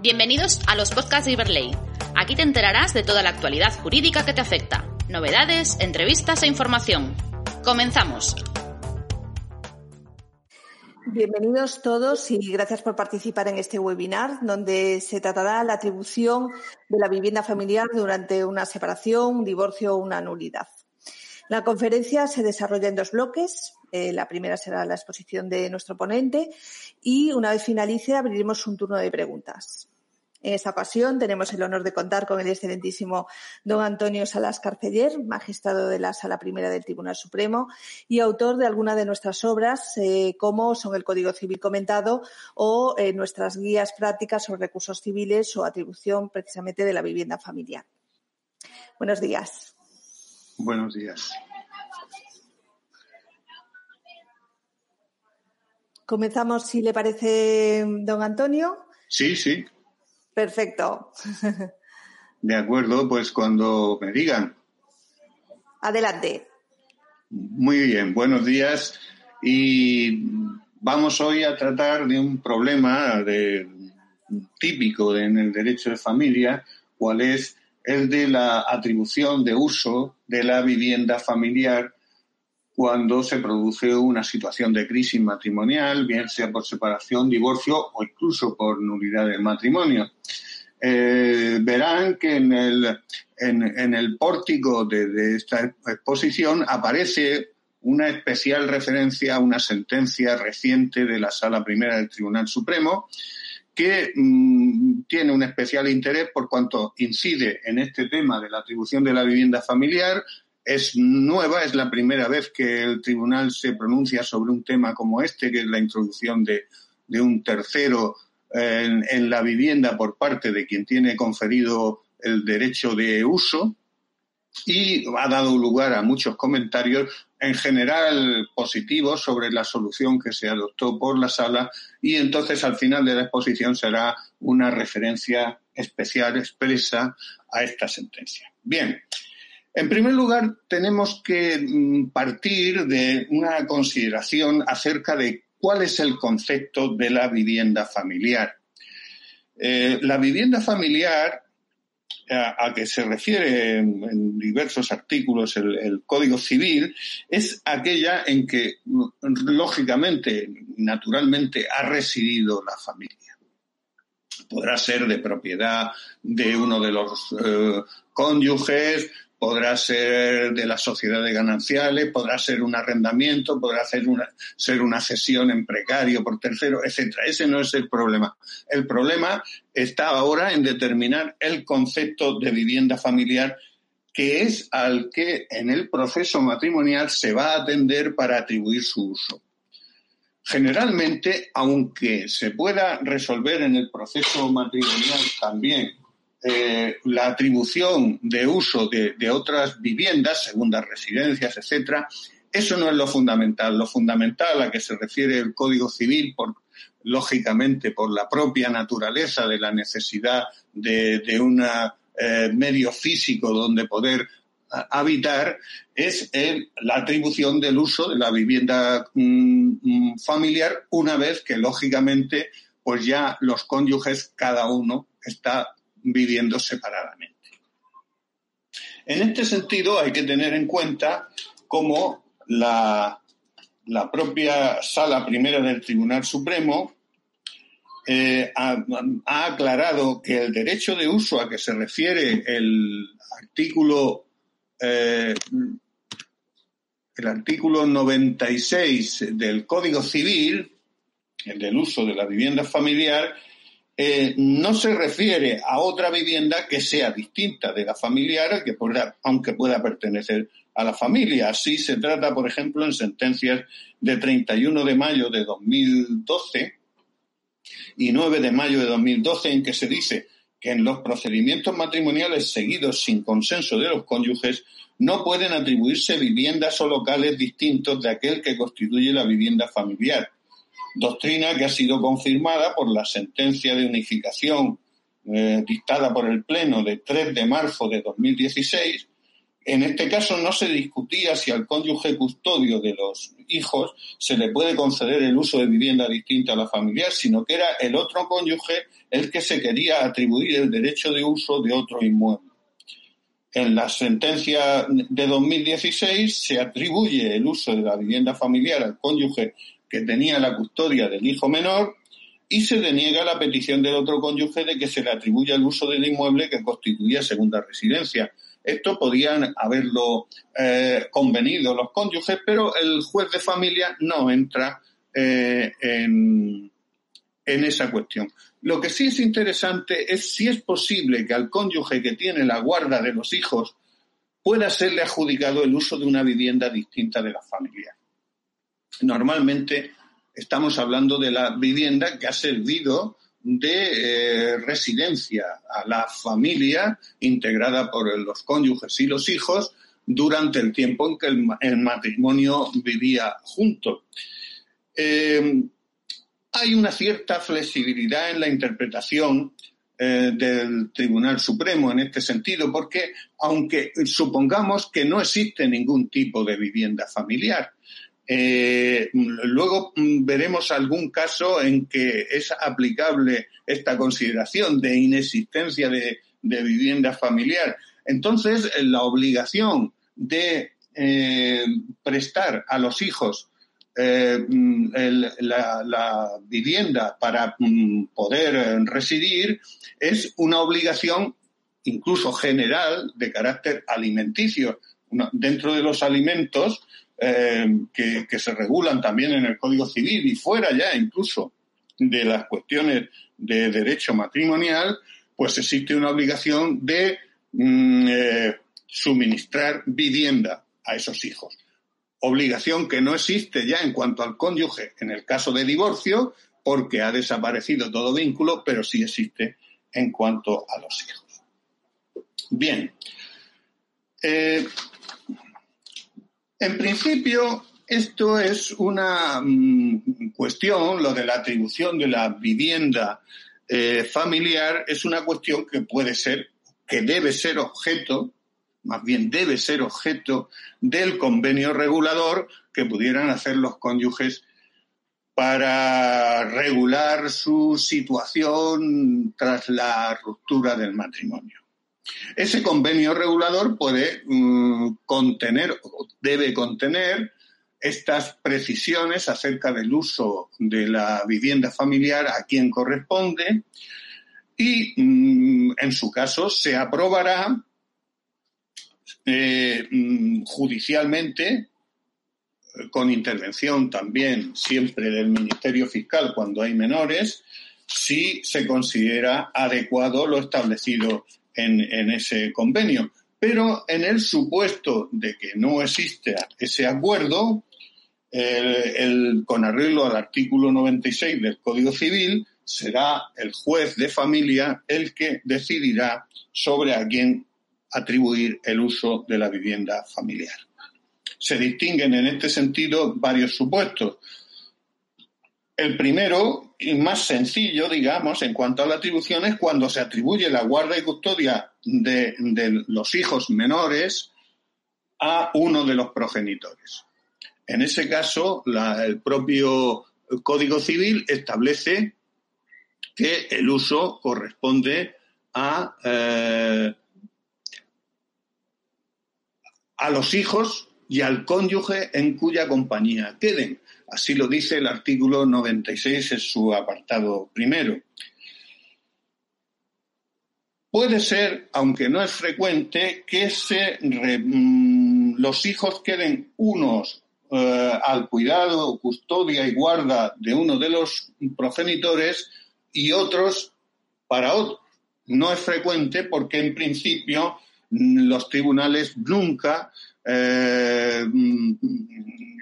Bienvenidos a los podcasts de Iberley. Aquí te enterarás de toda la actualidad jurídica que te afecta, novedades, entrevistas e información. Comenzamos. Bienvenidos todos y gracias por participar en este webinar donde se tratará la atribución de la vivienda familiar durante una separación, un divorcio o una nulidad. La conferencia se desarrolla en dos bloques. Eh, la primera será la exposición de nuestro ponente y una vez finalice abriremos un turno de preguntas. En esta ocasión tenemos el honor de contar con el excelentísimo don Antonio Salas Carceller, magistrado de la Sala Primera del Tribunal Supremo y autor de algunas de nuestras obras, eh, como son el Código Civil comentado o eh, nuestras guías prácticas sobre recursos civiles o atribución precisamente de la vivienda familiar. Buenos días. Buenos días. Comenzamos, si le parece, don Antonio. Sí, sí. Perfecto. De acuerdo, pues cuando me digan. Adelante. Muy bien, buenos días. Y vamos hoy a tratar de un problema de, típico en el derecho de familia, cuál es el de la atribución de uso de la vivienda familiar cuando se produce una situación de crisis matrimonial, bien sea por separación, divorcio o incluso por nulidad del matrimonio. Eh, verán que en el, en, el pórtico de, esta exposición aparece una especial referencia a una sentencia reciente de la Sala Primera del Tribunal Supremo que mm, tiene un especial interés por cuanto incide en este tema de la atribución de la vivienda familiar, es nueva, es la primera vez que el tribunal se pronuncia sobre un tema como este, que es la introducción de, un tercero en, en, la vivienda por parte de quien tiene conferido el derecho de uso y ha dado lugar a muchos comentarios en general positivos sobre la solución que se adoptó por la sala y entonces al final de la exposición será una referencia especial expresa a esta sentencia. Bien, en primer lugar, tenemos que mm, partir de una consideración acerca de cuál es el concepto de la vivienda familiar. Eh, la vivienda familiar, a, que se refiere en, diversos artículos el, Código Civil, es aquella en que, lógicamente, naturalmente, ha residido la familia. Podrá ser de propiedad de uno de los eh, cónyuges, podrá ser de las sociedades gananciales, podrá ser un arrendamiento, podrá ser una, ser una cesión en precario por tercero, etcétera. Ese no es el problema. El problema está ahora en determinar el concepto de vivienda familiar que es al que en el proceso matrimonial se va a atender para atribuir su uso. Generalmente, aunque se pueda resolver en el proceso matrimonial también eh, la atribución de uso de, otras viviendas, segundas residencias, etcétera, eso no es lo fundamental. Lo fundamental a que se refiere el Código Civil, por, lógicamente por la propia naturaleza de la necesidad de, un eh, medio físico donde poder habitar, es la atribución del uso de la vivienda mm, mm, familiar una vez que, lógicamente, pues ya los cónyuges, cada uno está viviendo separadamente. En este sentido, hay que tener en cuenta cómo la, propia Sala Primera del Tribunal Supremo eh, ha, aclarado que el derecho de uso a que se refiere el artículo eh, el artículo 96 del Código Civil, el del uso de la vivienda familiar, eh, no se refiere a otra vivienda que sea distinta de la familiar, que aunque pueda pertenecer a la familia. Así se trata, por ejemplo, en sentencias de 31 de mayo de 2012, y 9 de mayo de 2012 en que se dice que en los procedimientos matrimoniales seguidos sin consenso de los cónyuges no pueden atribuirse viviendas o locales distintos de aquel que constituye la vivienda familiar. Doctrina que ha sido confirmada por la sentencia de unificación eh, dictada por el Pleno de 3 de marzo de 2016 en este caso no se discutía si al cónyuge custodio de los hijos se le puede conceder el uso de vivienda distinta a la familiar, sino que era el otro cónyuge el que se quería atribuir el derecho de uso de otro inmueble. En la sentencia de 2016 se atribuye el uso de la vivienda familiar al cónyuge que tenía la custodia del hijo menor y se deniega la petición del otro cónyuge de que se le atribuya el uso del inmueble que constituía segunda residencia esto podían haberlo eh, convenido los cónyuges, pero el juez de familia no entra eh, en, en esa cuestión. Lo que sí es interesante es si es posible que al cónyuge que tiene la guarda de los hijos pueda serle adjudicado el uso de una vivienda distinta de la familia. Normalmente estamos hablando de la vivienda que ha servido de eh, residencia a la familia integrada por los cónyuges y los hijos durante el tiempo en que el, matrimonio vivía junto. Eh, hay una cierta flexibilidad en la interpretación eh, del Tribunal Supremo en este sentido, porque aunque supongamos que no existe ningún tipo de vivienda familiar, eh, luego mm, veremos algún caso en que es aplicable esta consideración de inexistencia de, vivienda familiar. Entonces, la obligación de eh, prestar a los hijos eh, mm, la, vivienda para mm, poder residir es una obligación incluso general de carácter alimenticio. dentro de los alimentos eh, que, se regulan también en el Código Civil y fuera ya incluso de las cuestiones de derecho matrimonial, pues existe una obligación de mm, eh, suministrar vivienda a esos hijos. Obligación que no existe ya en cuanto al cónyuge en el caso de divorcio, porque ha desaparecido todo vínculo, pero sí existe en cuanto a los hijos. Bien. Eh, en principio, esto es una mm, cuestión, lo de la atribución de la vivienda eh, familiar es una cuestión que puede ser, que debe ser objeto, más bien debe ser objeto del convenio regulador que pudieran hacer los cónyuges para regular su situación tras la ruptura del matrimonio. Ese convenio regulador puede mm, contener debe contener estas precisiones acerca del uso de la vivienda familiar a quien corresponde y, mm, en su caso, se aprobará eh, mm, judicialmente con intervención también siempre del Ministerio Fiscal cuando hay menores, si se considera adecuado lo establecido en, ese convenio. Pero en el supuesto de que no existe ese acuerdo, el, con arreglo al artículo 96 del Código Civil, será el juez de familia el que decidirá sobre a quién atribuir el uso de la vivienda familiar. Se distinguen en este sentido varios supuestos. El primero y más sencillo, digamos, en cuanto a la atribución es cuando se atribuye la guarda y custodia de, los hijos menores a uno de los progenitores. En ese caso, el propio Código Civil establece que el uso corresponde a, eh, a los hijos y al cónyuge en cuya compañía queden. Así lo dice el artículo 96 en su apartado primero. Puede ser, aunque no es frecuente, que se mm, los hijos queden unos eh, al cuidado, custodia y guarda de uno de los progenitores y otros para otros. No es frecuente porque en principio los tribunales nunca eh,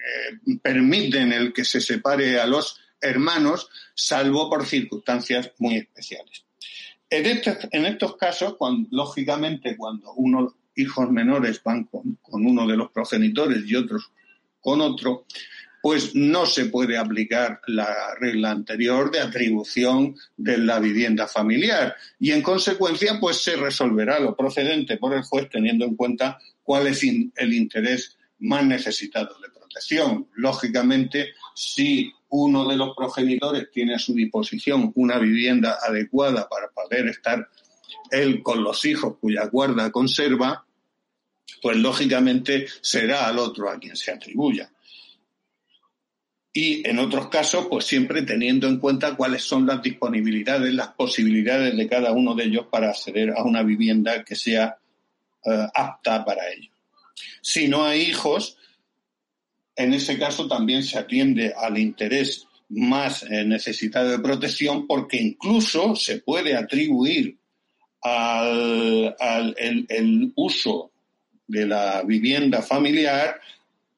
eh, permiten el que se separe a los hermanos, salvo por circunstancias muy especiales. En estos, en estos casos, lógicamente, cuando unos hijos menores van con, uno de los progenitores y otros con otro, pues no se puede aplicar la regla anterior de atribución de la vivienda familiar y en consecuencia pues se resolverá lo procedente por el juez teniendo en cuenta cuál es el interés más necesitado de Lógicamente, si uno de los progenitores tiene a su disposición una vivienda adecuada para poder estar él con los hijos cuya guarda conserva, pues lógicamente será al otro a quien se atribuya. Y en otros casos, pues siempre teniendo en cuenta cuáles son las disponibilidades, las posibilidades de cada uno de ellos para acceder a una vivienda que sea eh, apta para ello. Si no hay hijos, en ese caso también se atiende al interés más eh, necesitado de protección porque incluso se puede atribuir al, el, uso de la vivienda familiar,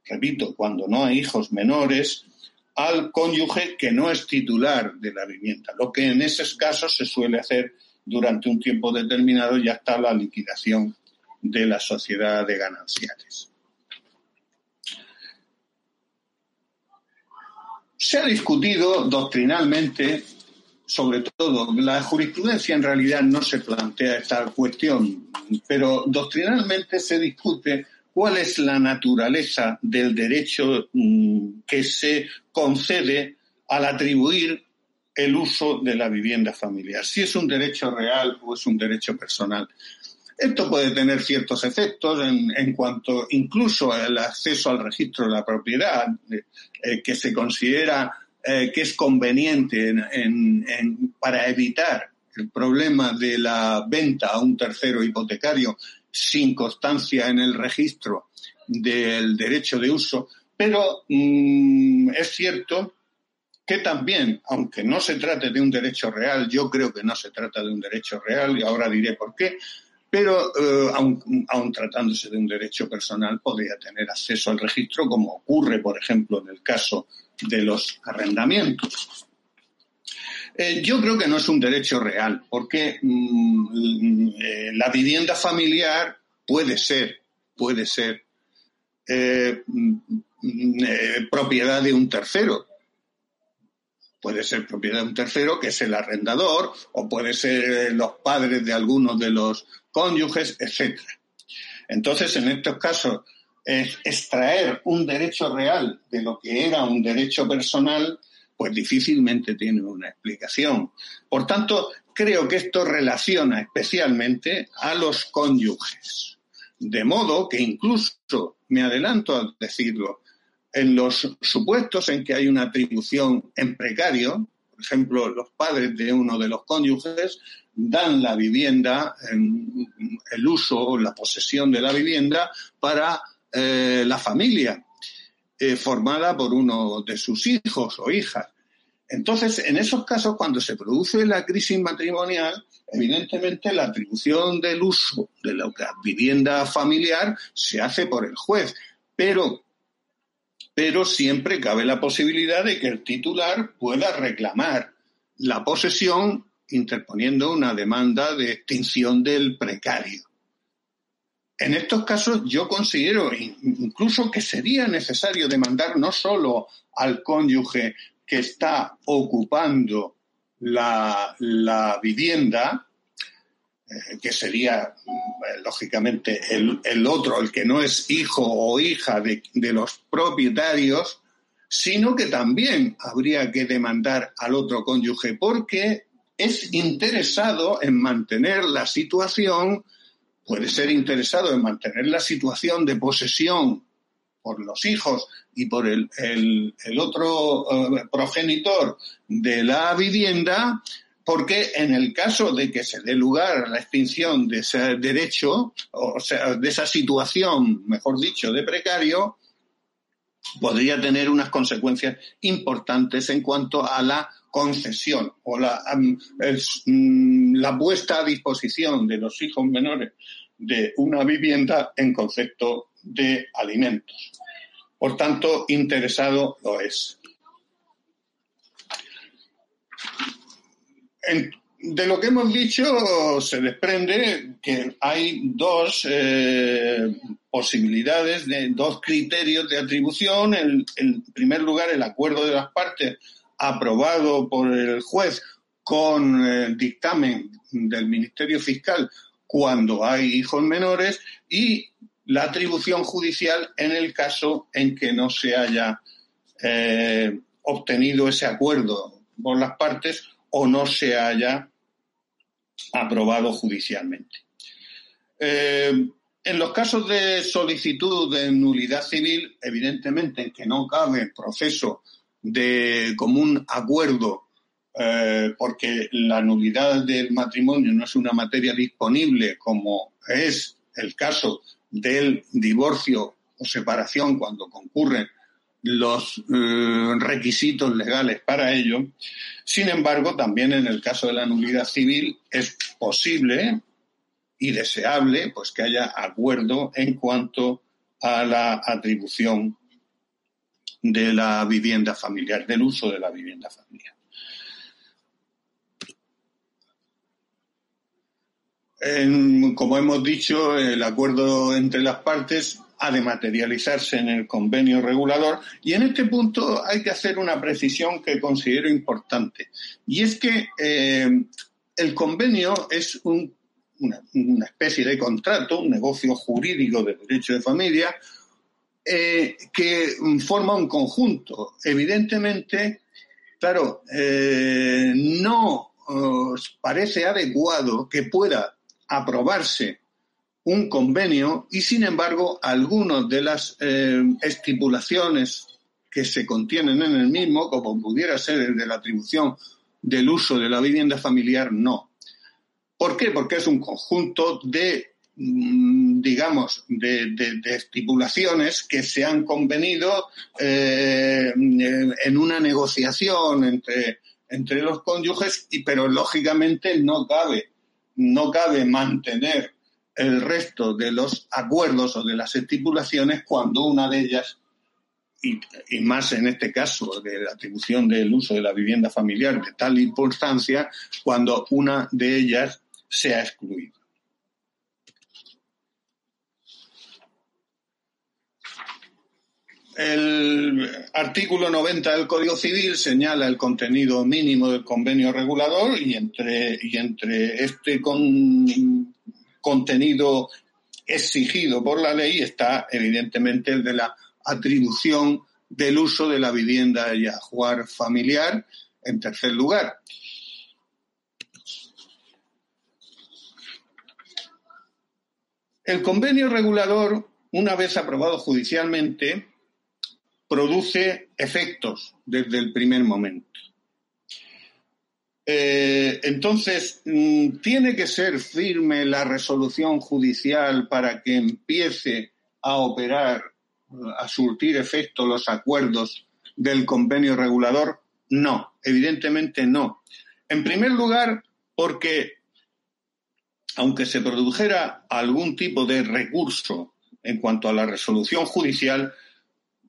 repito, cuando no hay hijos menores, al cónyuge que no es titular de la vivienda, lo que en esos casos se suele hacer durante un tiempo determinado y hasta la liquidación de la sociedad de gananciales. Se ha discutido doctrinalmente, sobre todo, la jurisprudencia en realidad no se plantea esta cuestión, pero doctrinalmente se discute cuál es la naturaleza del derecho mm, que se concede al atribuir el uso de la vivienda familiar, si es un derecho real o es un derecho personal. Esto puede tener ciertos efectos en, cuanto incluso al acceso al registro de la propiedad, eh, que se considera eh, que es conveniente para evitar el problema de la venta a un tercero hipotecario sin constancia en el registro del derecho de uso, pero mm, es cierto que también, aunque no se trate de un derecho real, yo creo que no se trata de un derecho real y ahora diré por qué, pero eh, aun, tratándose de un derecho personal podría tener acceso al registro como ocurre, por ejemplo, en el caso de los arrendamientos. Eh, yo creo que no es un derecho real, porque mm, eh, la vivienda familiar puede ser, puede ser mm, propiedad de un tercero, Puede ser propiedad de un tercero, que es el arrendador, o puede ser los padres de algunos de los cónyuges, etc. Entonces, en estos casos, extraer un derecho real de lo que era un derecho personal, pues difícilmente tiene una explicación. Por tanto, creo que esto relaciona especialmente a los cónyuges. De modo que incluso, me adelanto a decirlo, en los supuestos en que hay una atribución en precario, ejemplo, los padres de uno de los cónyuges dan la vivienda, el uso o la posesión de la vivienda para eh, la familia eh, formada por uno de sus hijos o hijas. Entonces, en esos casos, cuando se produce la crisis matrimonial, evidentemente la atribución del uso de la vivienda familiar se hace por el juez, pero pero siempre cabe la posibilidad de que el titular pueda reclamar la posesión interponiendo una demanda de extinción del precario. En estos casos yo considero incluso que sería necesario demandar no solo al cónyuge que está ocupando la, la vivienda, que sería eh, lógicamente el, otro, el que no es hijo o hija de, de los propietarios, sino que también habría que demandar al otro cónyuge porque es interesado en mantener la situación, puede ser interesado en mantener la situación de posesión por los hijos y por el, el, otro eh, progenitor de la vivienda, porque en el caso de que se dé lugar a la extinción de ese derecho, o sea, de esa situación, mejor dicho, de precario, podría tener unas consecuencias importantes en cuanto a la concesión o la, mm, la puesta a disposición de los hijos menores de una vivienda en concepto de alimentos. Por tanto, interesado lo es. De lo que hemos dicho se desprende que hay dos eh, posibilidades, de, dos criterios de atribución. En, en primer lugar, el acuerdo de las partes aprobado por el juez con el dictamen del Ministerio Fiscal cuando hay hijos menores y la atribución judicial en el caso en que no se haya eh, obtenido ese acuerdo por las partes o no se haya aprobado judicialmente. Eh, en los casos de solicitud de nulidad civil, evidentemente en que no cabe proceso de común acuerdo, eh, porque la nulidad del matrimonio no es una materia disponible como es el caso del divorcio o separación cuando concurren los eh, requisitos legales para ello. Sin embargo, también en el caso de la nulidad civil es posible y deseable pues que haya acuerdo en cuanto a la atribución de la vivienda familiar, del uso de la vivienda familiar. como hemos dicho, el acuerdo entre las partes ha de materializarse en el convenio regulador y en este punto hay que hacer una precisión que considero importante y es que eh, el convenio es una, especie de contrato, un negocio jurídico de derecho de familia eh, que forma un conjunto. Evidentemente, claro, eh, no parece adecuado que pueda aprobarse un convenio y, sin embargo, algunas de las eh, estipulaciones que se contienen en el mismo, como pudiera ser el de la atribución del uso de la vivienda familiar, no. ¿Por qué? Porque es un conjunto de, mm, digamos, de, estipulaciones que se han convenido eh, en una negociación entre, entre los cónyuges, y, pero lógicamente no cabe, no cabe mantener el resto de los acuerdos o de las estipulaciones cuando una de ellas, y, más en este caso de la atribución del uso de la vivienda familiar de tal importancia, cuando una de ellas sea excluida. El artículo 90 del Código Civil señala el contenido mínimo del convenio regulador y entre, y entre este con, contenido exigido por la ley está evidentemente el de la atribución del uso de la vivienda y ajuar familiar en tercer lugar. El convenio regulador, una vez aprobado judicialmente, produce efectos desde el primer momento. Eh, entonces, mm, ¿tiene que ser firme la resolución judicial para que empiece a operar, a surtir efecto los acuerdos del convenio regulador? No, evidentemente no. En primer lugar, porque aunque se produjera algún tipo de recurso en cuanto a la resolución judicial,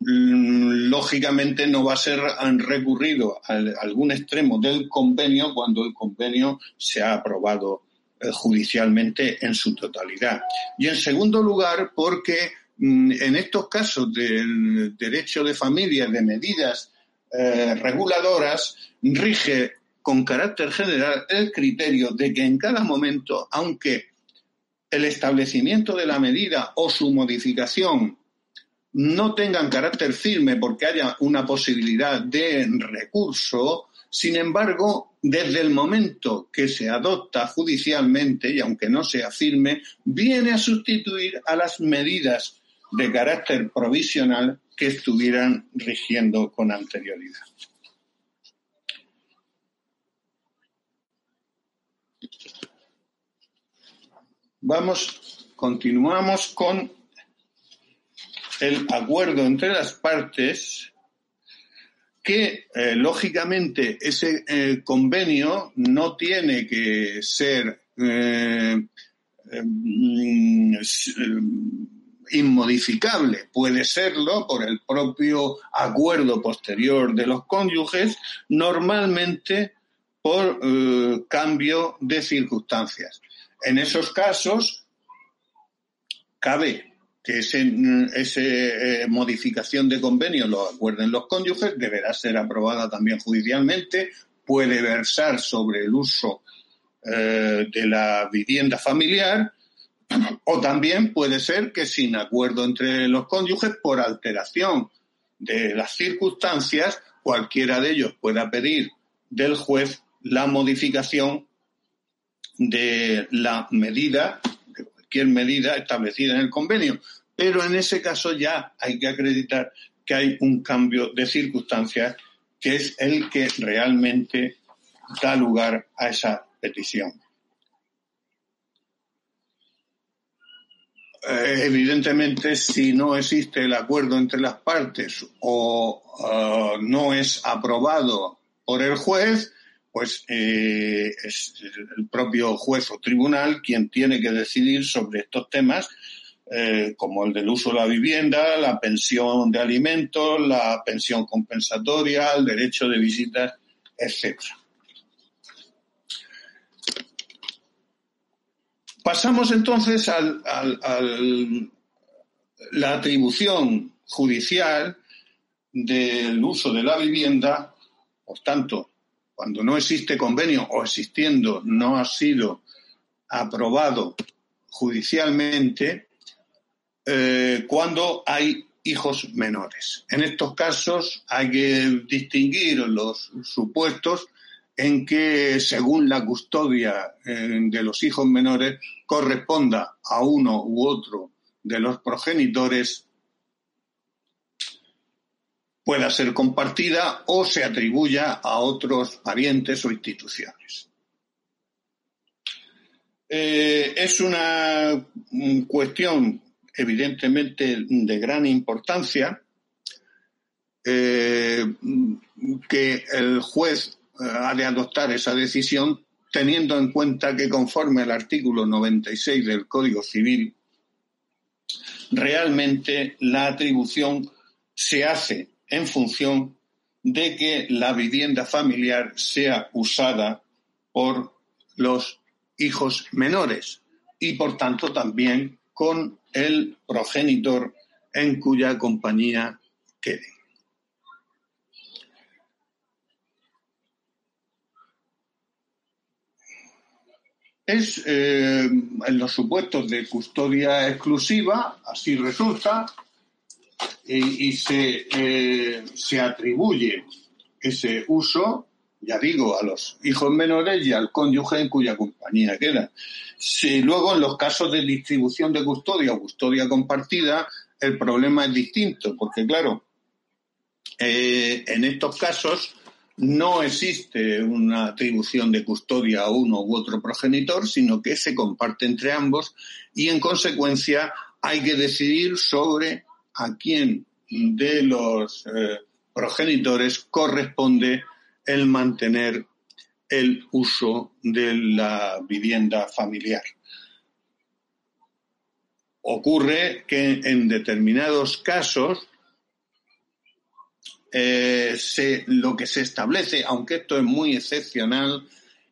lógicamente no va a ser recurrido a algún extremo del convenio cuando el convenio se ha aprobado eh, judicialmente en su totalidad. Y en segundo lugar, porque mm, en estos casos del derecho de familia, de medidas eh, reguladoras, rige con carácter general el criterio de que en cada momento, aunque el establecimiento de la medida o su modificación no tengan carácter firme porque haya una posibilidad de recurso, sin embargo, desde el momento que se adopta judicialmente, y aunque no sea firme, viene a sustituir a las medidas de carácter provisional que estuvieran rigiendo con anterioridad. Vamos, continuamos con el acuerdo entre las partes que, eh, lógicamente, ese eh, convenio no tiene que ser eh, mm, inmodificable. Puede serlo por el propio acuerdo posterior de los cónyuges. Normalmente por cambio de circunstancias. En esos casos, cabe que esa ese, eh, modificación de convenio lo acuerden los cónyuges, deberá ser aprobada también judicialmente, puede versar sobre el uso eh, de la vivienda familiar o también puede ser que sin acuerdo entre los cónyuges, por alteración de las circunstancias, cualquiera de ellos pueda pedir del juez la modificación de la medida, cualquier medida establecida en el convenio. Pero en ese caso ya hay que acreditar que hay un cambio de circunstancias que es el que realmente da lugar a esa petición. Eh, evidentemente, si no existe el acuerdo entre las partes o uh, no es aprobado por el juez, pues eh, es el propio juez o tribunal quien tiene que decidir sobre estos temas, eh, como el del uso de la vivienda, la pensión de alimentos, la pensión compensatoria, el derecho de visitas, etcétera. Pasamos entonces a la atribución judicial del uso de la vivienda, por tanto, cuando no existe convenio o existiendo no ha sido aprobado judicialmente, eh, cuando hay hijos menores. En estos casos hay que distinguir los supuestos en que, según la custodia eh, de los hijos menores, corresponda a uno u otro de los progenitores, pueda ser compartida o se atribuya a otros parientes o instituciones. Eh, es una cuestión evidentemente de gran importancia eh, que el juez ha de adoptar esa decisión teniendo en cuenta que conforme al artículo 96 del Código Civil, realmente la atribución se hace en función de que la vivienda familiar sea usada por los hijos menores y por tanto también con el progenitor en cuya compañía quede. es eh, en los supuestos de custodia exclusiva, así resulta, y, se, eh, se atribuye ese uso, ya digo, a los hijos menores y al cónyuge en cuya compañía queda. Si luego en los casos de distribución de custodia o custodia compartida, el problema es distinto, porque claro, eh, en estos casos no existe una atribución de custodia a uno u otro progenitor, sino que se comparte entre ambos y en consecuencia hay que decidir sobre a quién de los eh, progenitores corresponde el mantener el uso de la vivienda familiar. Ocurre que en determinados casos eh, lo que se establece, aunque esto es muy excepcional,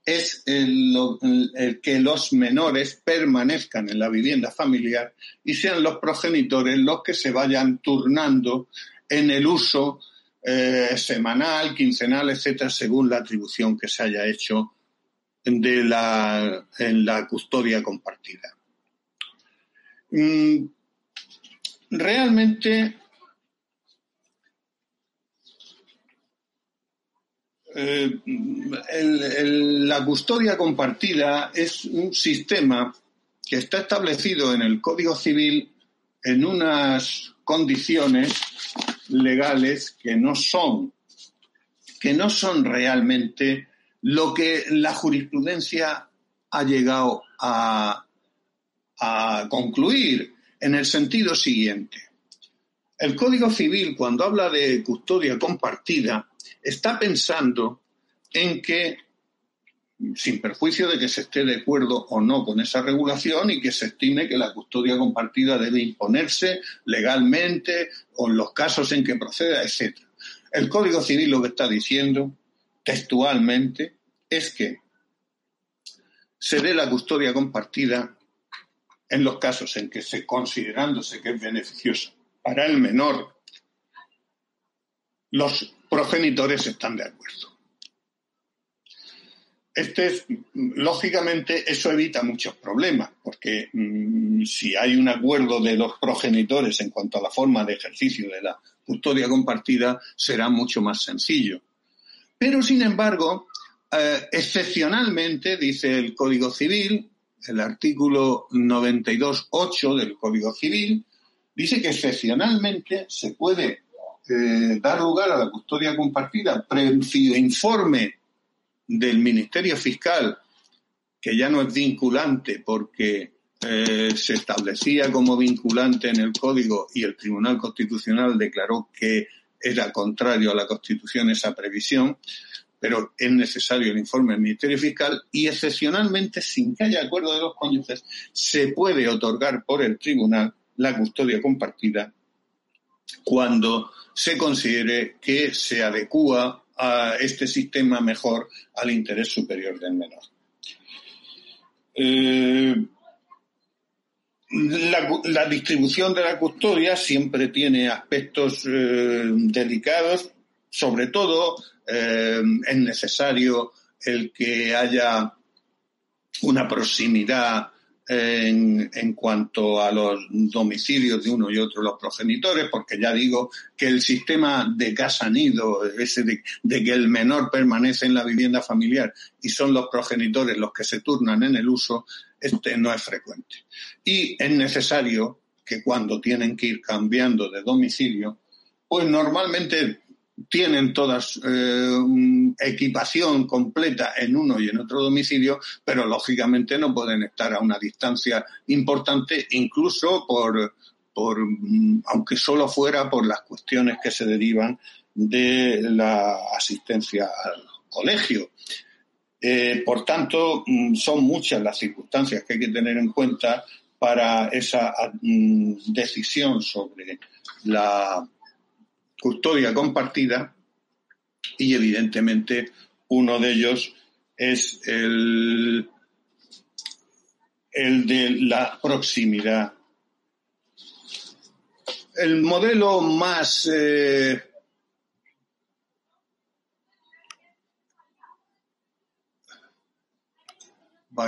es el, que los menores permanezcan en la vivienda familiar y sean los progenitores los que se vayan turnando en el uso eh, semanal, quincenal, etcétera, según la atribución que se haya hecho de la, en la custodia compartida. Mm, realmente Eh, la custodia compartida es un sistema que está establecido en el Código Civil en unas condiciones legales que no son que no son realmente lo que la jurisprudencia ha llegado a concluir en el sentido siguiente. El Código Civil, cuando habla de custodia compartida, está pensando en que, sin perjuicio de que se esté de acuerdo o no con esa regulación y que se estime que la custodia compartida debe imponerse legalmente o en los casos en que proceda, etc. El Código Civil lo que está diciendo textualmente es que se dé la custodia compartida en los casos en que, se, considerándose que es beneficioso para el menor, los progenitores están de acuerdo. Este lógicamente, eso evita muchos problemas, porque mm, si hay un acuerdo de los progenitores en cuanto a la forma de ejercicio de la custodia compartida, será mucho más sencillo. Pero, sin embargo, eh, excepcionalmente, dice el Código Civil, el artículo 92.8 del Código Civil, dice que excepcionalmente se puede eh, dar lugar a la custodia compartida previo informe del Ministerio Fiscal, que ya no es vinculante porque eh, se establecía como vinculante en el Código y el Tribunal Constitucional declaró que era contrario a la Constitución esa previsión, pero es necesario el informe del Ministerio Fiscal y excepcionalmente, sin que haya acuerdo de los cónyuges, se puede otorgar por el tribunal la custodia compartida cuando se considere que se adecúa a este sistema mejor al interés superior del menor. Eh, la, distribución de la custodia siempre tiene aspectos eh, delicados, sobre todo eh, es necesario el que haya una proximidad en, cuanto a los domicilios de uno y otro los progenitores, porque ya digo que el sistema de casa nido, ese de, de, que el menor permanece en la vivienda familiar y son los progenitores los que se turnan en el uso, este no es frecuente. Y es necesario que cuando tienen que ir cambiando de domicilio, pues normalmente tienen todas eh, equipación completa en uno y en otro domicilio, pero lógicamente no pueden estar a una distancia importante, incluso por, por mm, aunque solo fuera por las cuestiones que se derivan de la asistencia al colegio. Eh, por tanto, mm, son muchas las circunstancias que hay que tener en cuenta para esa mm, decisión sobre la custodia compartida y evidentemente uno de ellos es el, el de la proximidad. El modelo más eh,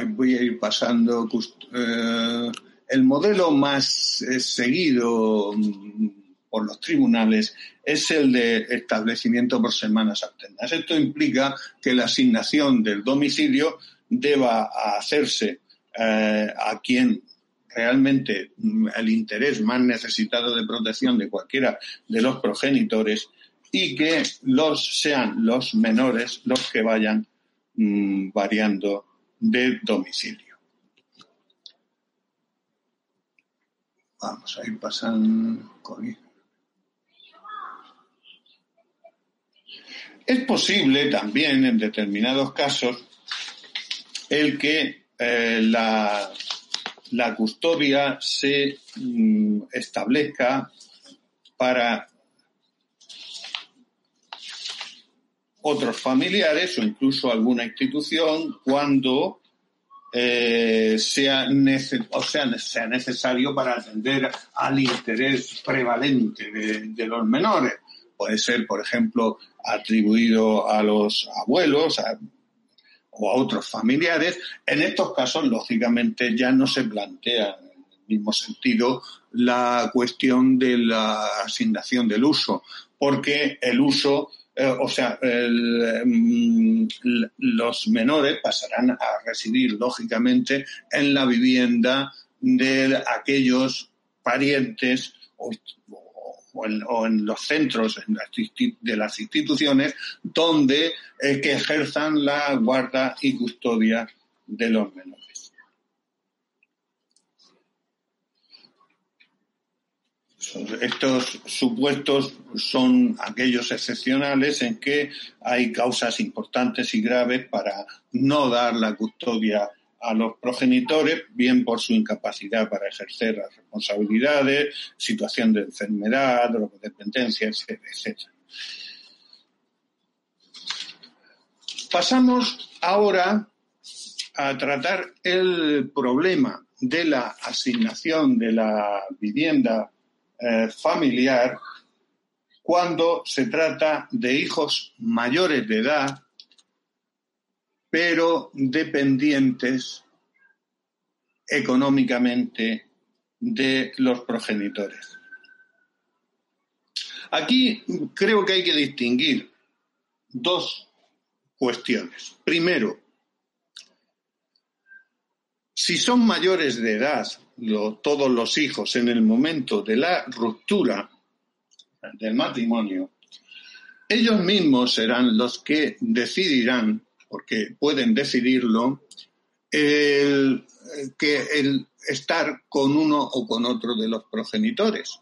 voy a ir pasando eh, el modelo más eh, seguido por los tribunales es el de establecimiento por semanas alternas. Esto implica que la asignación del domicilio deba hacerse eh, a quien realmente el interés más necesitado de protección de cualquiera de los progenitores y que los sean los menores los que vayan mm, variando de domicilio. Vamos a ir pasando con Es posible también, en determinados casos, el que eh, la, custodia se mm, establezca para otros familiares o incluso alguna institución cuando eh, sea, necesario para atender al interés prevalente de los menores puede ser, por ejemplo, atribuido a los abuelos o a otros familiares. En estos casos, lógicamente, ya no se plantea en el mismo sentido la cuestión de la asignación del uso, porque el uso eh, o sea, mm, los menores pasarán a residir, lógicamente, en la vivienda de aquellos parientes o, o en, los centros de las instituciones donde eh, que ejerzan la guarda y custodia de los menores. Estos supuestos son aquellos excepcionales en que hay causas importantes y graves para no dar la custodia a los progenitores, bien por su incapacidad para ejercer las responsabilidades, situación de enfermedad, drogodependencia, etcétera, etcétera. Pasamos ahora a tratar el problema de la asignación de la vivienda eh, familiar cuando se trata de hijos mayores de edad, pero dependientes económicamente de los progenitores. Aquí creo que hay que distinguir dos cuestiones. Primero, si son mayores de edad todos los hijos en el momento de la ruptura del matrimonio, ellos mismos serán los que decidirán, porque pueden decidirlo, el, que el estar con uno o con otro de los progenitores.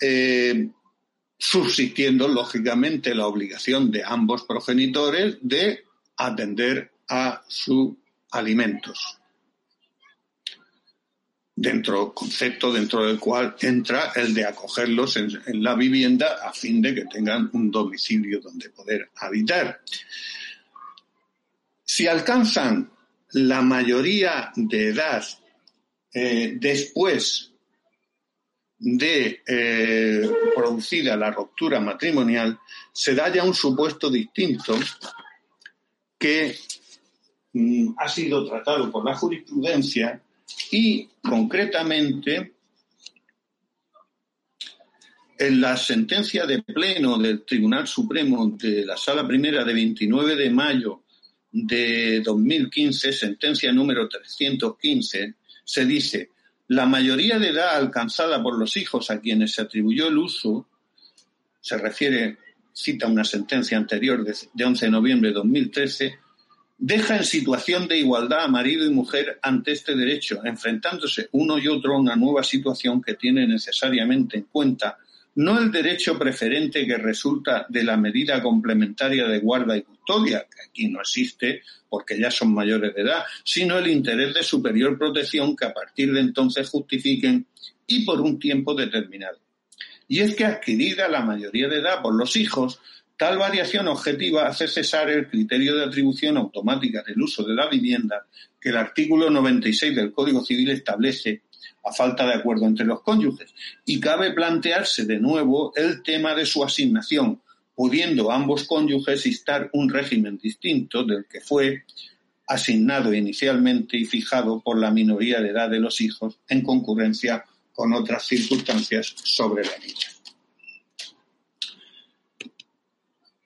Eh, subsistiendo lógicamente la obligación de ambos progenitores de atender a sus alimentos. Dentro, concepto dentro del cual entra el de acogerlos en, en la vivienda a fin de que tengan un domicilio donde poder habitar. Si alcanzan la mayoría de edad eh, después de eh, producida la ruptura matrimonial, se da ya un supuesto distinto que mm, ha sido tratado por la jurisprudencia y concretamente en la sentencia de pleno del Tribunal Supremo de la Sala Primera de 29 de mayo de 2015, sentencia número 315, se dice, la mayoría de edad alcanzada por los hijos a quienes se atribuyó el uso, se refiere, cita una sentencia anterior de, 11 de noviembre de 2013, deja en situación de igualdad a marido y mujer ante este derecho, enfrentándose uno y otro a una nueva situación que tiene necesariamente en cuenta no el derecho preferente que resulta de la medida complementaria de guarda y custodia, que aquí no existe porque ya son mayores de edad, sino el interés de superior protección que a partir de entonces justifiquen y por un tiempo determinado. Y es que adquirida la mayoría de edad por los hijos, tal variación objetiva hace cesar el criterio de atribución automática del uso de la vivienda que el artículo 96 del Código Civil establece a falta de acuerdo entre los cónyuges. Y cabe plantearse de nuevo el tema de su asignación, pudiendo ambos cónyuges instar un régimen distinto del que fue asignado inicialmente y fijado por la minoría de edad de los hijos en concurrencia con otras circunstancias sobre la niña.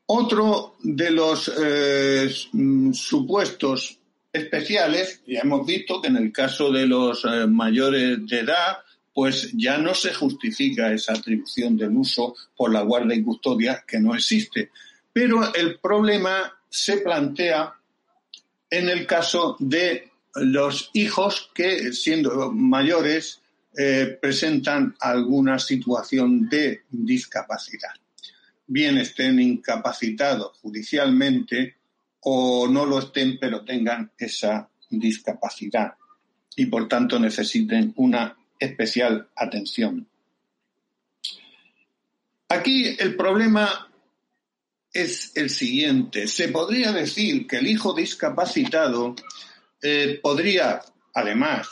Otro de los eh, supuestos especiales, ya hemos visto que en el caso de los eh, mayores de edad, pues ya no se justifica esa atribución del uso por la guarda y custodia que no existe. Pero el problema se plantea en el caso de los hijos que, siendo mayores, eh, presentan alguna situación de discapacidad. Bien estén incapacitados judicialmente o no lo estén, pero tengan esa discapacidad y por tanto necesiten una especial atención. Aquí el problema es el siguiente. Se podría decir que el hijo discapacitado eh, podría, además,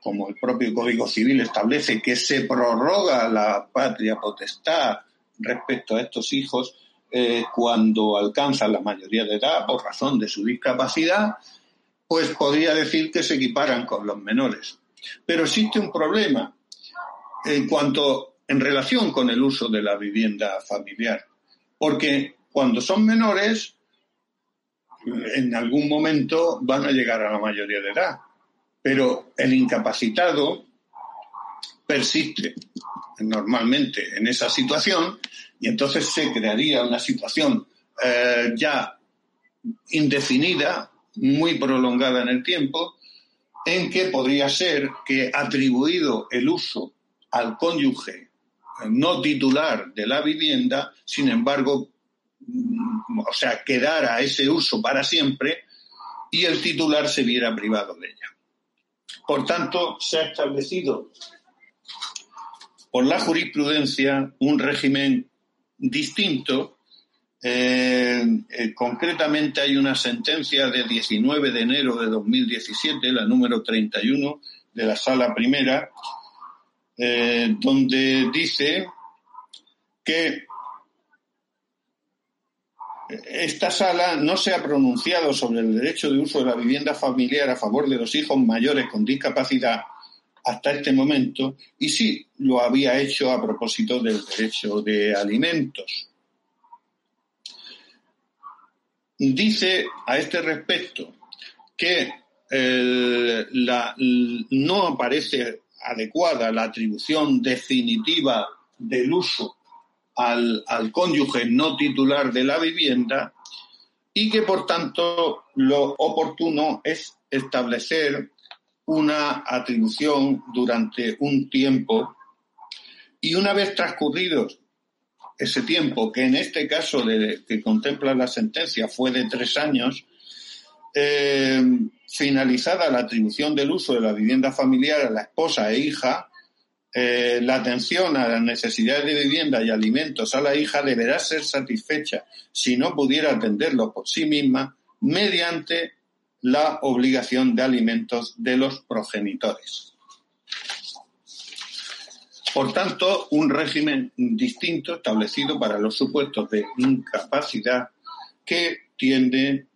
como el propio Código Civil establece, que se prorroga la patria potestad respecto a estos hijos, eh, cuando alcanzan la mayoría de edad por razón de su discapacidad, pues podría decir que se equiparan con los menores. Pero existe un problema en cuanto en relación con el uso de la vivienda familiar, porque cuando son menores, en algún momento van a llegar a la mayoría de edad, pero el incapacitado persiste normalmente en esa situación y entonces se crearía una situación eh, ya indefinida, muy prolongada en el tiempo, en que podría ser que atribuido el uso al cónyuge no titular de la vivienda, sin embargo, mm, o sea, quedara ese uso para siempre y el titular se viera privado de ella. Por tanto, se ha establecido por la jurisprudencia un régimen distinto Eh, eh, concretamente hay una sentencia de 19 de enero de 2017, la número 31 de la sala primera, eh, donde dice que esta sala no se ha pronunciado sobre el derecho de uso de la vivienda familiar a favor de los hijos mayores con discapacidad hasta este momento y sí lo había hecho a propósito del derecho de alimentos. Dice a este respecto que no aparece adecuada la atribución definitiva del uso al, al cónyuge no titular de la vivienda y que por tanto lo oportuno es establecer una atribución durante un tiempo y una vez transcurrido ese tiempo, que en este caso que contempla la sentencia fue de tres años, eh, finalizada la atribución del uso de la vivienda familiar a la esposa e hija, eh, la atención a las necesidades de vivienda y alimentos a la hija deberá ser satisfecha si no pudiera atenderlo por sí misma mediante la obligación de alimentos de los progenitores. Por tanto, un régimen distinto establecido para los supuestos de incapacidad que tiende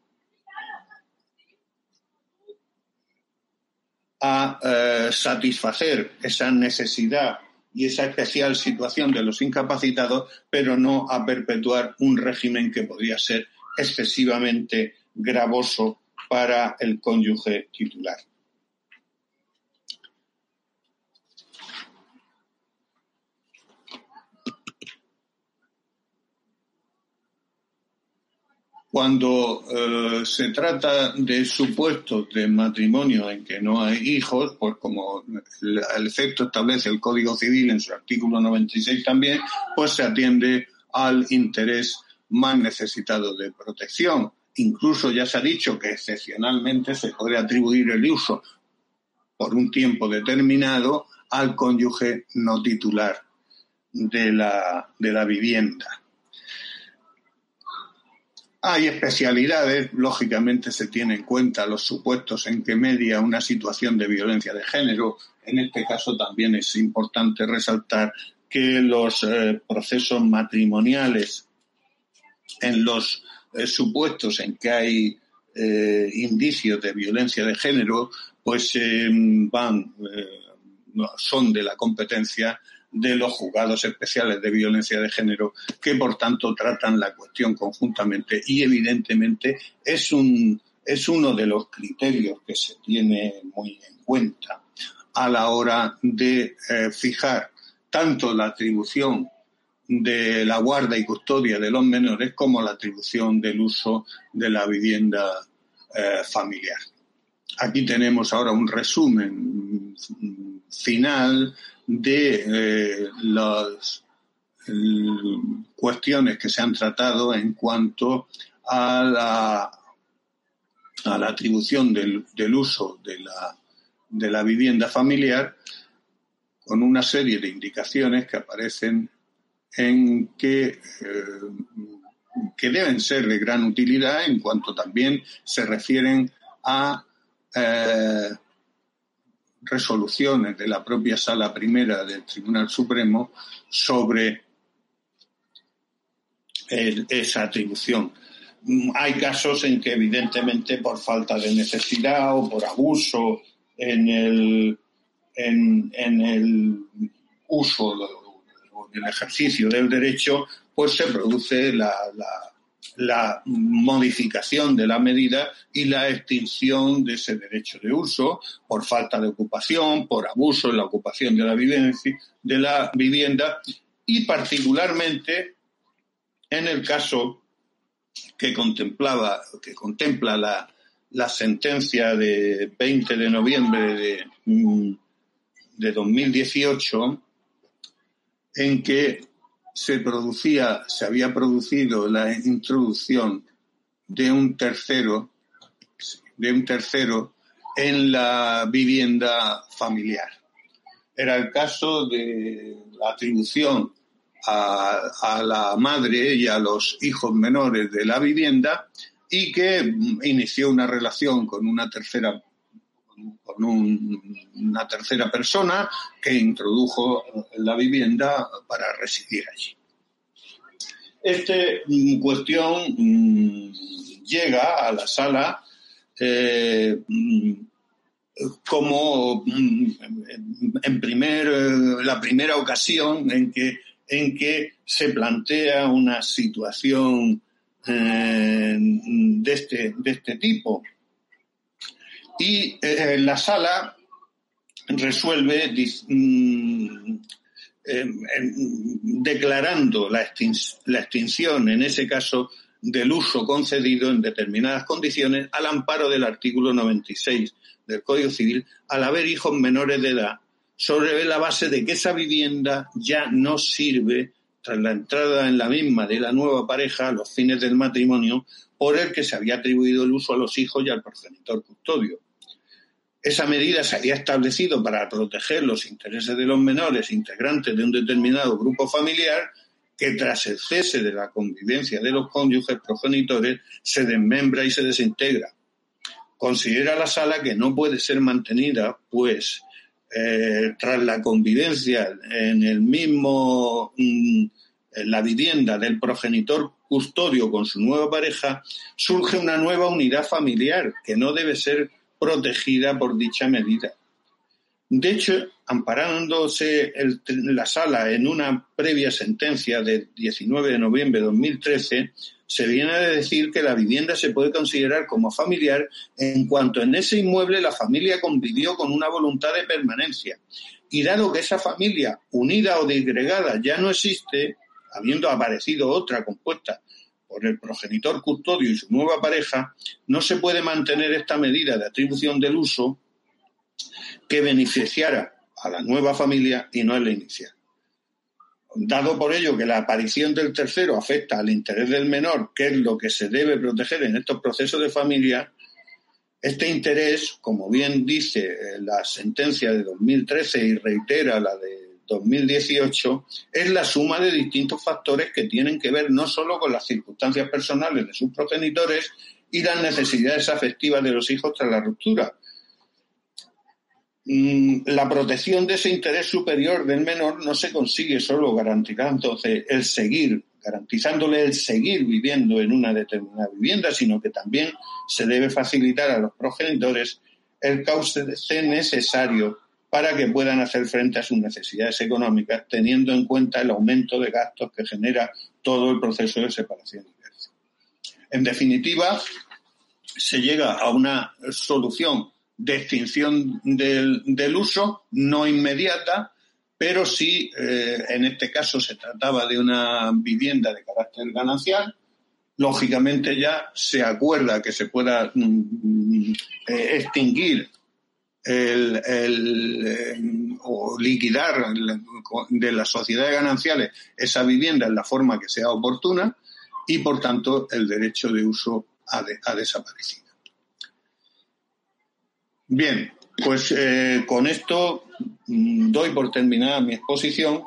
a eh, satisfacer esa necesidad y esa especial situación de los incapacitados, pero no a perpetuar un régimen que podría ser excesivamente gravoso para el cónyuge titular. Cuando eh, se trata de supuestos de matrimonio en que no hay hijos, pues como el efecto establece el Código Civil en su artículo 96 también, pues se atiende al interés más necesitado de protección. Incluso ya se ha dicho que excepcionalmente se puede atribuir el uso por un tiempo determinado al cónyuge no titular de la, de la vivienda. Hay especialidades, lógicamente se tiene en cuenta los supuestos en que media una situación de violencia de género. En este caso también es importante resaltar que los eh, procesos matrimoniales en los eh, supuestos en que hay eh, indicios de violencia de género, pues van, son de la competencia de los juzgados especiales de violencia de género, que por tanto tratan la cuestión conjuntamente y evidentemente es un es uno de los criterios que se tiene muy en cuenta a la hora de eh, fijar tanto la atribución de la guarda y custodia de los menores como la atribución del uso de la vivienda eh, familiar. Aquí tenemos ahora un resumen final de eh, las cuestiones que se han tratado en cuanto a la, a la atribución del, del uso de la, de la vivienda familiar con una serie de indicaciones que aparecen en que, eh, que deben ser de gran utilidad en cuanto también se refieren a eh, resoluciones de la propia sala primera del Tribunal Supremo sobre esa atribución. Hay casos en que evidentemente por falta de necesidad o por abuso en el, en, en el uso el ejercicio del derecho, pues se produce la, modificación de la medida y la extinción de ese derecho de uso por falta de ocupación, por abuso en la ocupación de la, de la vivienda y particularmente en el caso que contemplaba, que contempla la, la sentencia de 20 de noviembre de, mm, de 2018 en que se producía, se había producido la introducción de un tercero, de un tercero en la vivienda familiar. Era el caso de la atribución a, la madre y a los hijos menores de la vivienda y que inició una relación con una tercera con una tercera persona que introdujo la vivienda para residir allí. Esta mm, cuestión mm, llega a la sala eh, mm, como en primer, la primera ocasión en que en que se plantea una situación eh, de, este, de este tipo. Y eh, la sala resuelve mm, em, em, declarando la, la extinción, en ese caso, del uso concedido en determinadas condiciones al amparo del artículo 96 del Código Civil al haber hijos menores de edad sobre la base de que esa vivienda ya no sirve tras la entrada en la misma de la nueva pareja a los fines del matrimonio por el que se había atribuido el uso a los hijos y al progenitor custodio. Esa medida se había establecido para proteger los intereses de los menores integrantes de un determinado grupo familiar que tras el cese de la convivencia de los cónyuges progenitores se desmembra y se desintegra. Considera la sala que no puede ser mantenida, pues eh, tras la convivencia en el mismo, mm, en la vivienda del progenitor custodio con su nueva pareja, surge una nueva unidad familiar que no debe ser protegida por dicha medida. De hecho, amparándose la sala en una previa sentencia del 19 de noviembre de 2013, se viene a decir que la vivienda se puede considerar como familiar en cuanto en ese inmueble la familia convivió con una voluntad de permanencia. Y dado que esa familia, unida o disgregada, ya no existe, habiendo aparecido otra compuesta por el progenitor custodio y su nueva pareja, no se puede mantener esta medida de atribución del uso que beneficiara a la nueva familia y no a la inicial. Dado por ello que la aparición del tercero afecta al interés del menor, que es lo que se debe proteger en estos procesos de familia, este interés, como bien dice eh, la sentencia de 2013 y reitera la de 2018, es la suma de distintos factores que tienen que ver no solo con las circunstancias personales de sus progenitores y las necesidades afectivas de los hijos tras la ruptura, Mm, la protección de ese interés superior del menor no se consigue solo garantizando el seguir, garantizándole el seguir viviendo en una determinada vivienda, sino que también se debe facilitar a los progenitores el cauce necesario para que puedan hacer frente a sus necesidades económicas, teniendo en cuenta el aumento de gastos que genera todo el proceso de separación En definitiva, se llega a una solución de extinción del, uso, no inmediata, pero sí, eh, en este caso se trataba de una vivienda de carácter ganancial. Lógicamente ya se acuerda que se pueda mm, mm, eh, extinguir el, eh, o liquidar de las sociedades gananciales esa vivienda en la forma que sea oportuna y, por tanto, el derecho de uso ha desaparecido. Bien, pues eh, con esto mm, doy por terminada mi exposición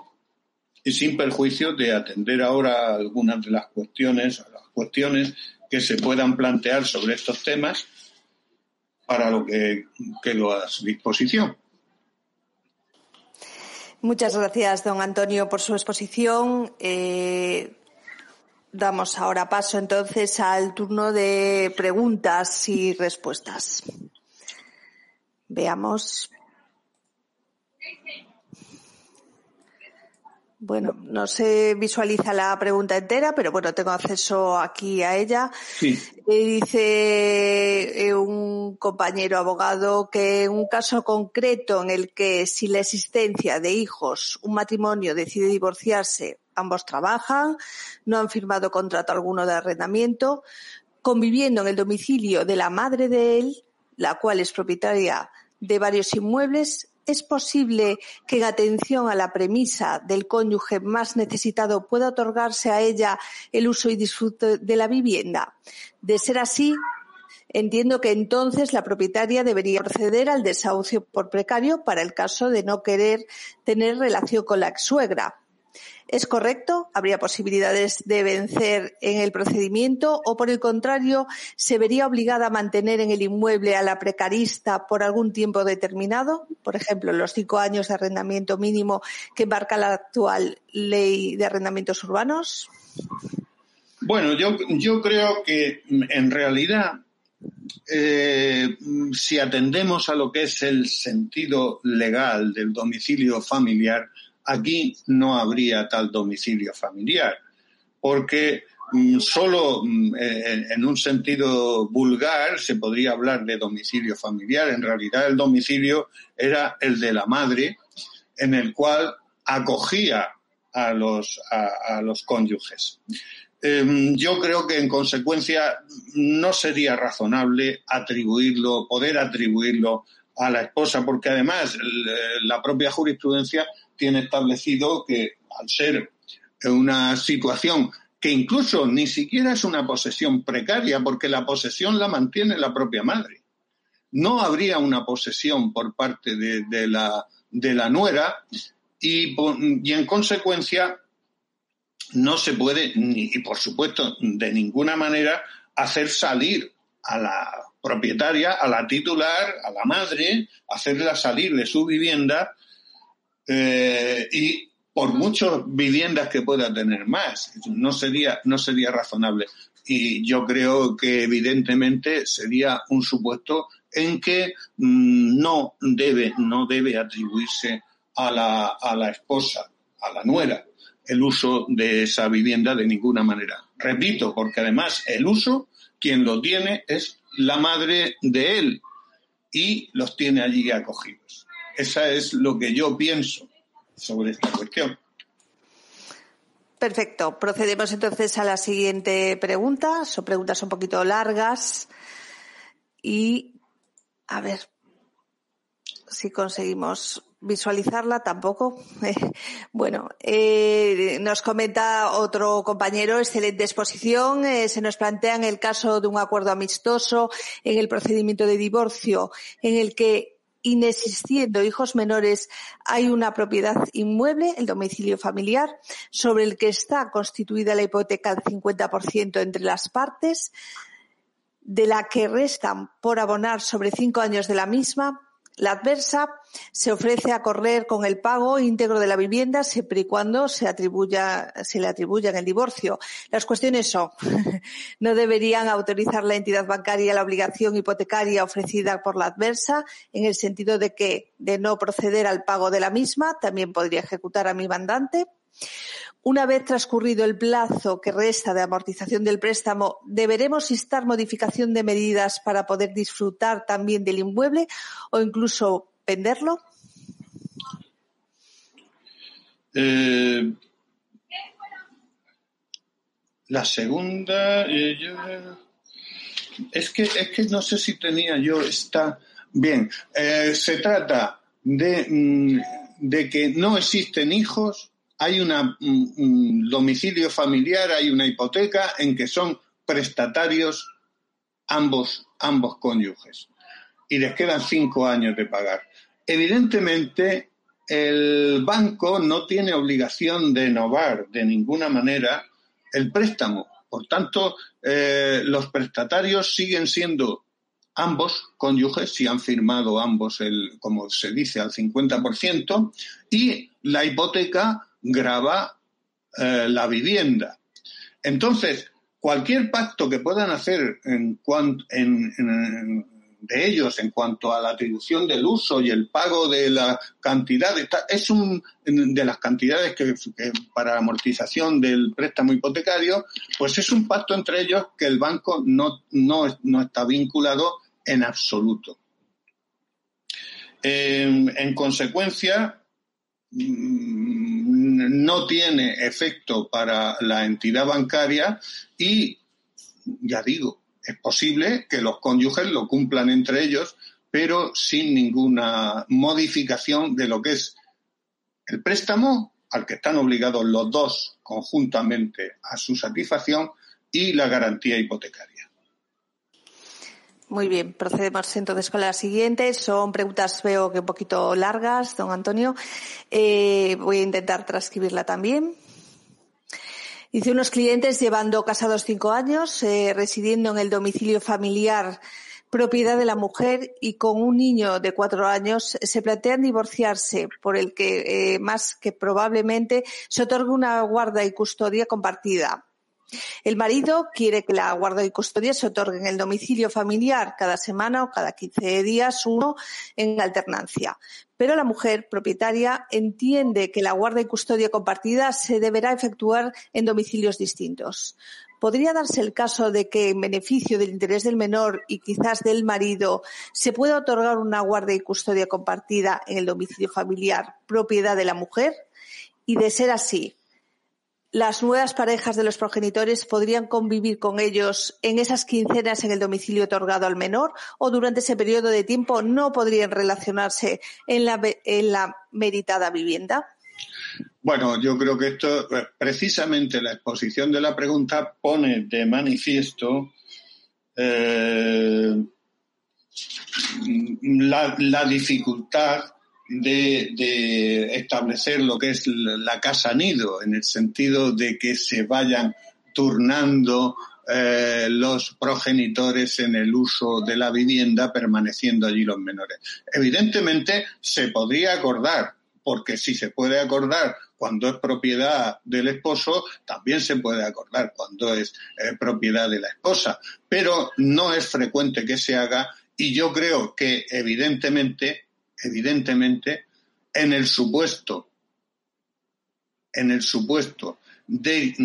y sin perjuicio de atender ahora algunas de las cuestiones, las cuestiones que se puedan plantear sobre estos temas para lo que quedo a su disposición. Muchas gracias, don Antonio, por su exposición. Eh, damos ahora paso entonces al turno de preguntas y respuestas. Veamos. Bueno, no se visualiza la pregunta entera, pero bueno, tengo acceso aquí a ella. Sí. dice eh, un compañero abogado que en un caso concreto en el que si la existencia de hijos, un matrimonio decide divorciarse, ambos trabajan, no han firmado contrato alguno de arrendamiento, conviviendo en el domicilio de la madre de él, la cual es propietaria de varios inmuebles, es posible que en atención a la premisa del cónyuge más necesitado pueda otorgarse a ella el uso y disfrute de la vivienda. De ser así, entiendo que entonces la propietaria debería proceder al desahucio por precario para el caso de no querer tener relación con la ex suegra. ¿Es correcto? ¿Habría posibilidades de vencer en el procedimiento o, por el contrario, se vería obligada a mantener en el inmueble a la precarista por algún tiempo determinado? Por ejemplo, los cinco años de arrendamiento mínimo que marca la actual ley de arrendamientos urbanos. Bueno, yo, creo que en realidad eh, si atendemos a lo que es el sentido legal del domicilio familiar, aquí no habría tal domicilio familiar, porque mm, solo mm, en un sentido vulgar se podría hablar de domicilio familiar. En realidad el domicilio era el de la madre, en el cual acogía a los, a los cónyuges. Em, yo creo que en consecuencia no sería razonable atribuirlo, poder atribuirlo a la esposa, porque además la propia jurisprudencia tiene establecido que al ser una situación que incluso ni siquiera es una posesión precaria, porque la posesión la mantiene la propia madre. No habría una posesión por parte de, la, de la nuera y, y en consecuencia no se puede, ni, y por supuesto, de ninguna manera, hacer salir a la propietaria, a la titular, a la madre, hacerla salir de su vivienda eh, y por muchas viviendas que pueda tener más. No sería, no sería razonable. Y yo creo que evidentemente sería un supuesto en que mm, no debe, no debe atribuirse a la, a la esposa, a la nuera, el uso de esa vivienda de ninguna manera. Repito, porque además el uso, quien lo tiene es la madre de él y los tiene allí acogidos. Esa es lo que yo pienso sobre esta cuestión. Perfecto. Procedemos entonces a la siguiente pregunta. Son preguntas un poquito largas. Y a ver si conseguimos visualizarla tampoco. bueno, eh, nos comenta otro compañero, excelente exposición. Eh, se nos plantea en el caso de un acuerdo amistoso en el procedimiento de divorcio en el que inexistiendo hijos menores, hay una propiedad inmueble, el domicilio familiar, sobre el que está constituida la hipoteca al 50% entre las partes, de la que restan por abonar sobre cinco años de la misma la adversa se ofrece a correr con el pago íntegro de la vivienda siempre y cuando se, atribuya, se le atribuya en el divorcio. Las cuestiones son, no deberían autorizar la entidad bancaria la obligación hipotecaria ofrecida por la adversa en el sentido de que, de no proceder al pago de la misma, también podría ejecutar a mi mandante. Una vez transcurrido el plazo que resta de amortización del préstamo, ¿deberemos instar modificación de medidas para poder disfrutar también del inmueble o incluso venderlo? Eh, la segunda, eh, es que es que no sé si tenía yo esta bien. Eh, se trata de, mm, de que no existen hijos hay un, domicilio familiar, hay una hipoteca en que son prestatarios ambos, ambos cónyuges y les quedan cinco años de pagar. Evidentemente, el banco no tiene obligación de innovar de ninguna manera el préstamo. Por tanto, eh, los prestatarios siguen siendo ambos cónyuges, si han firmado ambos, el, como se dice, al 50%, y la hipoteca graba eh, la vivienda. Entonces, cualquier pacto que puedan hacer de ellos en cuanto a la atribución del uso y el pago de la cantidad, es un de las cantidades que, para amortización del préstamo hipotecario, pues es un pacto entre ellos que el banco no, no, no está vinculado en absoluto. en consecuencia, no tiene efecto para la entidad bancaria y, ya digo, es posible que los cónyuges lo cumplan entre ellos, pero sin ninguna modificación de lo que es el préstamo al que están obligados los dos conjuntamente a su satisfacción y la garantía hipotecaria. Muy bien, procedemos entonces con la siguiente. Son preguntas, veo que un poquito largas, don Antonio. Eh, voy a intentar transcribirla también. Dice unos clientes llevando casados cinco años, eh, residiendo en el domicilio familiar propiedad de la mujer y con un niño de cuatro años se plantean divorciarse por el que eh, más que probablemente se otorgue una guarda y custodia compartida. El marido quiere que la guarda y custodia se otorgue en el domicilio familiar cada semana o cada 15 días, uno en alternancia. Pero la mujer propietaria entiende que la guarda y custodia compartida se deberá efectuar en domicilios distintos. ¿Podría darse el caso de que en beneficio del interés del menor y quizás del marido se pueda otorgar una guarda y custodia compartida en el domicilio familiar propiedad de la mujer? Y de ser así, las nuevas parejas de los progenitores podrían convivir con ellos en esas quincenas en el domicilio otorgado al menor o durante ese periodo de tiempo no podrían relacionarse en la, en la meritada vivienda? Bueno, yo creo que esto, eh, precisamente la exposición de la pregunta pone de manifiesto eh, la, dificultad de, establecer lo que es la casa nido, en el sentido de que se vayan turnando eh, los progenitores en el uso de la vivienda, permaneciendo allí los menores. Evidentemente, se podría acordar porque si se puede acordar cuando es propiedad del esposo, también se puede acordar cuando es eh, propiedad de la esposa, pero no es frecuente que se haga y yo creo que evidentemente, evidentemente, en el supuesto, en el supuesto de,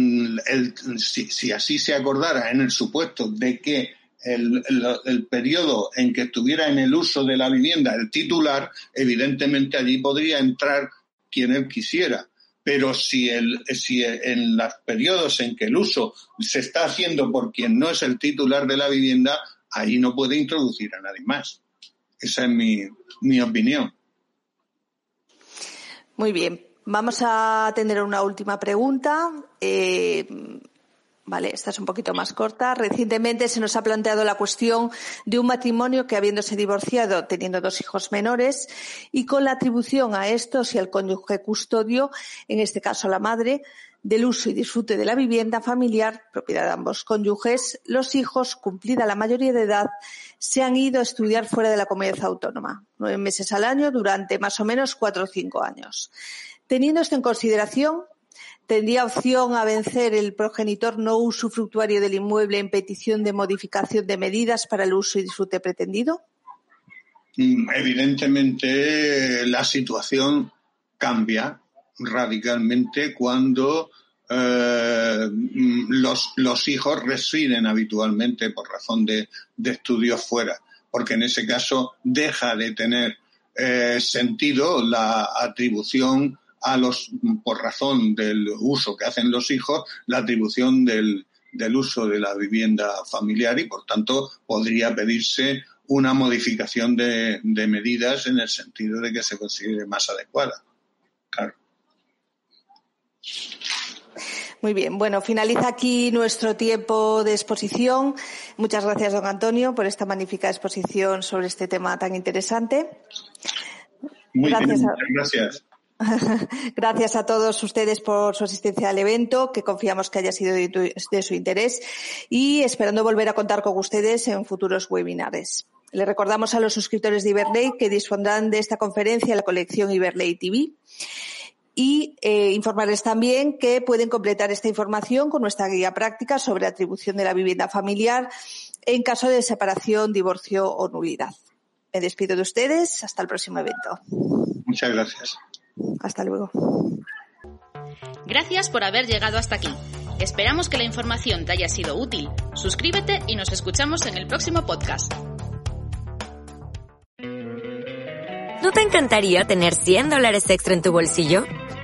el, si así se acordara, en el supuesto de que el, periodo en que estuviera en el uso de la vivienda el titular, evidentemente allí podría entrar quien él quisiera. Pero si, el, si en los periodos en que el uso se está haciendo por quien no es el titular de la vivienda, ahí no puede introducir a nadie más. Esa es mi, opinión. Muy bien. Vamos a tener una última pregunta. Eh, Vale, esta es un poquito más corta. Recientemente se nos ha planteado la cuestión de un matrimonio que habiéndose divorciado, teniendo dos hijos menores, y con la atribución a estos y al cónyuge custodio, en este caso la madre, del uso y disfrute de la vivienda familiar, propiedad de ambos cónyuges, los hijos, cumplida la mayoría de edad, se han ido a estudiar fuera de la comunidad autónoma, nueve meses al año durante más o menos cuatro o cinco años. Teniendo esto en consideración, ¿Tendría opción a vencer el progenitor no usufructuario del inmueble en petición de modificación de medidas para el uso y disfrute pretendido? Mm, evidentemente la situación cambia radicalmente cuando eh, mm, los, hijos residen habitualmente por razón de, estudios fuera, porque en ese caso deja de tener eh, sentido la atribución a los, por razón del uso que hacen los hijos, la atribución del, del uso de la vivienda familiar y, por tanto, podría pedirse una modificación de, de, medidas en el sentido de que se considere más adecuada. Claro. Muy bien, bueno, finaliza aquí nuestro tiempo de exposición. Muchas gracias, don Antonio, por esta magnífica exposición sobre este tema tan interesante. Muy gracias bien, gracias. Gracias a todos ustedes por su asistencia al evento, que confiamos que haya sido de, su interés y esperando volver a contar con ustedes en futuros webinares. Le recordamos a los suscriptores de Iberley que dispondrán de esta conferencia en la colección Iberley TV y eh, informarles también que pueden completar esta información con nuestra guía práctica sobre atribución de la vivienda familiar en caso de separación, divorcio o nulidad. Me despido de ustedes. Hasta el próximo evento. Muchas gracias. Hasta luego. Gracias por haber llegado hasta aquí. Esperamos que la información te haya sido útil. Suscríbete y nos escuchamos en el próximo podcast. ¿No te encantaría tener 100 dólares extra en tu bolsillo?